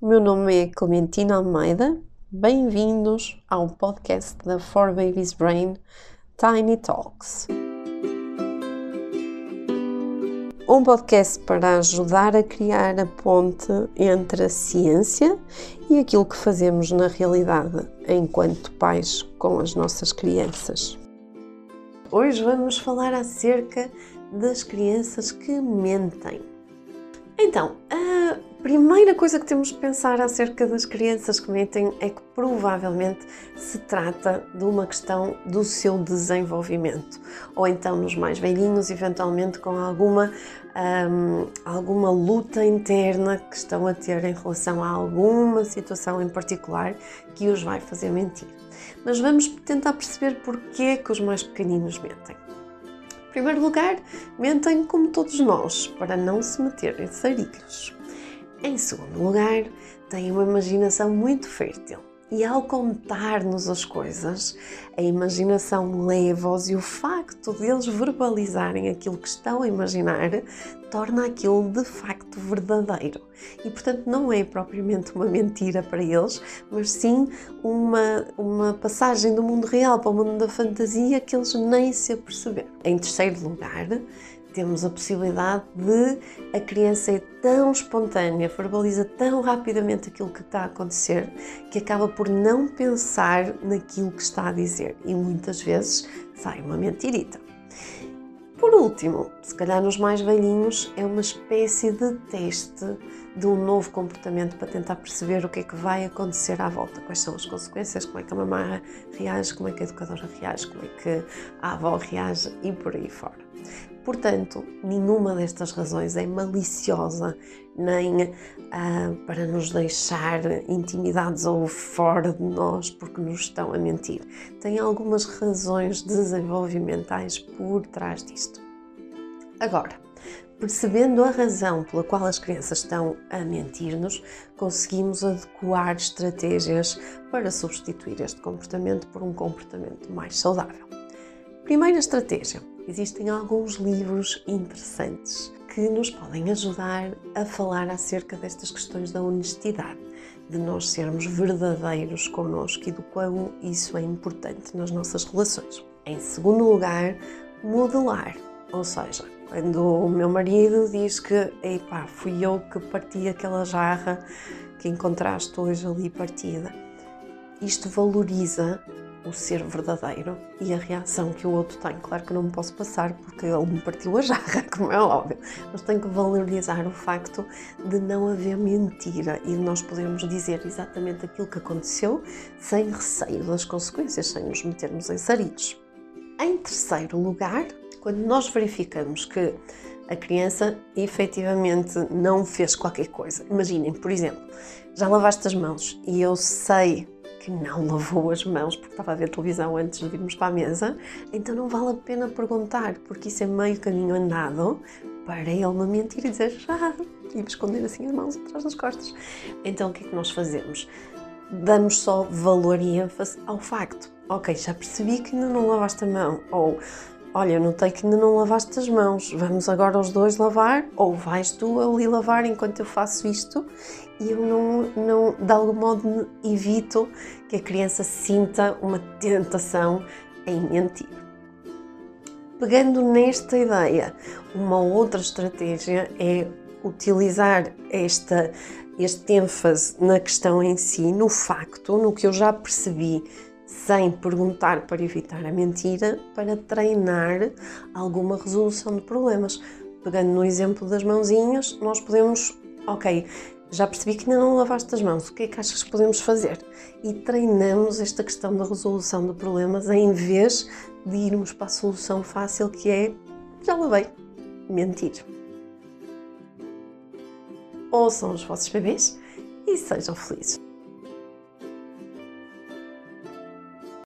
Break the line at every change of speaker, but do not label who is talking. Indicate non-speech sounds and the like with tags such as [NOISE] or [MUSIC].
o meu nome é Clementina Almeida. Bem-vindos ao podcast da For Babies Brain Tiny Talks. Um podcast para ajudar a criar a ponte entre a ciência e aquilo que fazemos na realidade enquanto pais com as nossas crianças. Hoje vamos falar acerca das crianças que mentem. Então, a primeira coisa que temos de pensar acerca das crianças que mentem é que provavelmente se trata de uma questão do seu desenvolvimento, ou então nos mais velhinhos, eventualmente com alguma, um, alguma luta interna que estão a ter em relação a alguma situação em particular que os vai fazer mentir. Mas vamos tentar perceber porquê que os mais pequeninos mentem. Primeiro lugar, mentem como todos nós, para não se meter em sarilhos. Em segundo lugar, têm uma imaginação muito fértil e ao contar-nos as coisas, a imaginação leva-os e o facto de eles verbalizarem aquilo que estão a imaginar torna aquilo de facto verdadeiro. E portanto não é propriamente uma mentira para eles, mas sim uma, uma passagem do mundo real para o mundo da fantasia que eles nem se aperceberam. Em terceiro lugar, temos a possibilidade de a criança é tão espontânea, verbaliza tão rapidamente aquilo que está a acontecer, que acaba por não pensar naquilo que está a dizer e muitas vezes sai uma mentirita. Por último, se calhar nos mais velhinhos, é uma espécie de teste de um novo comportamento para tentar perceber o que é que vai acontecer à volta, quais são as consequências, como é que a mamãe reage, como é que a educadora reage, como é que a avó reage e por aí fora. Portanto, nenhuma destas razões é maliciosa nem ah, para nos deixar intimidados ou fora de nós porque nos estão a mentir. Tem algumas razões desenvolvimentais por trás disto. Agora, percebendo a razão pela qual as crianças estão a mentir-nos, conseguimos adequar estratégias para substituir este comportamento por um comportamento mais saudável. Primeira estratégia: existem alguns livros interessantes que nos podem ajudar a falar acerca destas questões da honestidade, de nós sermos verdadeiros connosco e do quão isso é importante nas nossas relações. Em segundo lugar, modelar, ou seja, quando o meu marido diz que, epá, fui eu que parti aquela jarra que encontraste hoje ali partida, isto valoriza o ser verdadeiro e a reação que o outro tem. Claro que não me posso passar porque ele me partiu a jarra, [LAUGHS] como é óbvio, mas tenho que valorizar o facto de não haver mentira e de nós podermos dizer exatamente aquilo que aconteceu sem receio das consequências, sem nos metermos em sarilhos. Em terceiro lugar, quando nós verificamos que a criança efetivamente não fez qualquer coisa, imaginem, por exemplo, já lavaste as mãos e eu sei não lavou as mãos porque estava a ver televisão antes de virmos para a mesa, então não vale a pena perguntar, porque isso é meio caminho andado para ele me mentir e dizer já e me esconder assim as mãos atrás das costas. Então o que é que nós fazemos? Damos só valor e ênfase ao facto. Ok, já percebi que ainda não lavaste a mão, ou olha, notei que ainda não lavaste as mãos, vamos agora os dois lavar, ou vais tu ali lavar enquanto eu faço isto, e eu não, não de algum modo evito que a criança sinta uma tentação em mentir. Pegando nesta ideia, uma outra estratégia é utilizar esta, este ênfase na questão em si, no facto, no que eu já percebi sem perguntar para evitar a mentira, para treinar alguma resolução de problemas. Pegando no exemplo das mãozinhas, nós podemos, ok, já percebi que ainda não lavaste as mãos, o que é que achas que podemos fazer? E treinamos esta questão da resolução de problemas em vez de irmos para a solução fácil que é já lavei, mentir. Ouçam os vossos bebês e sejam felizes.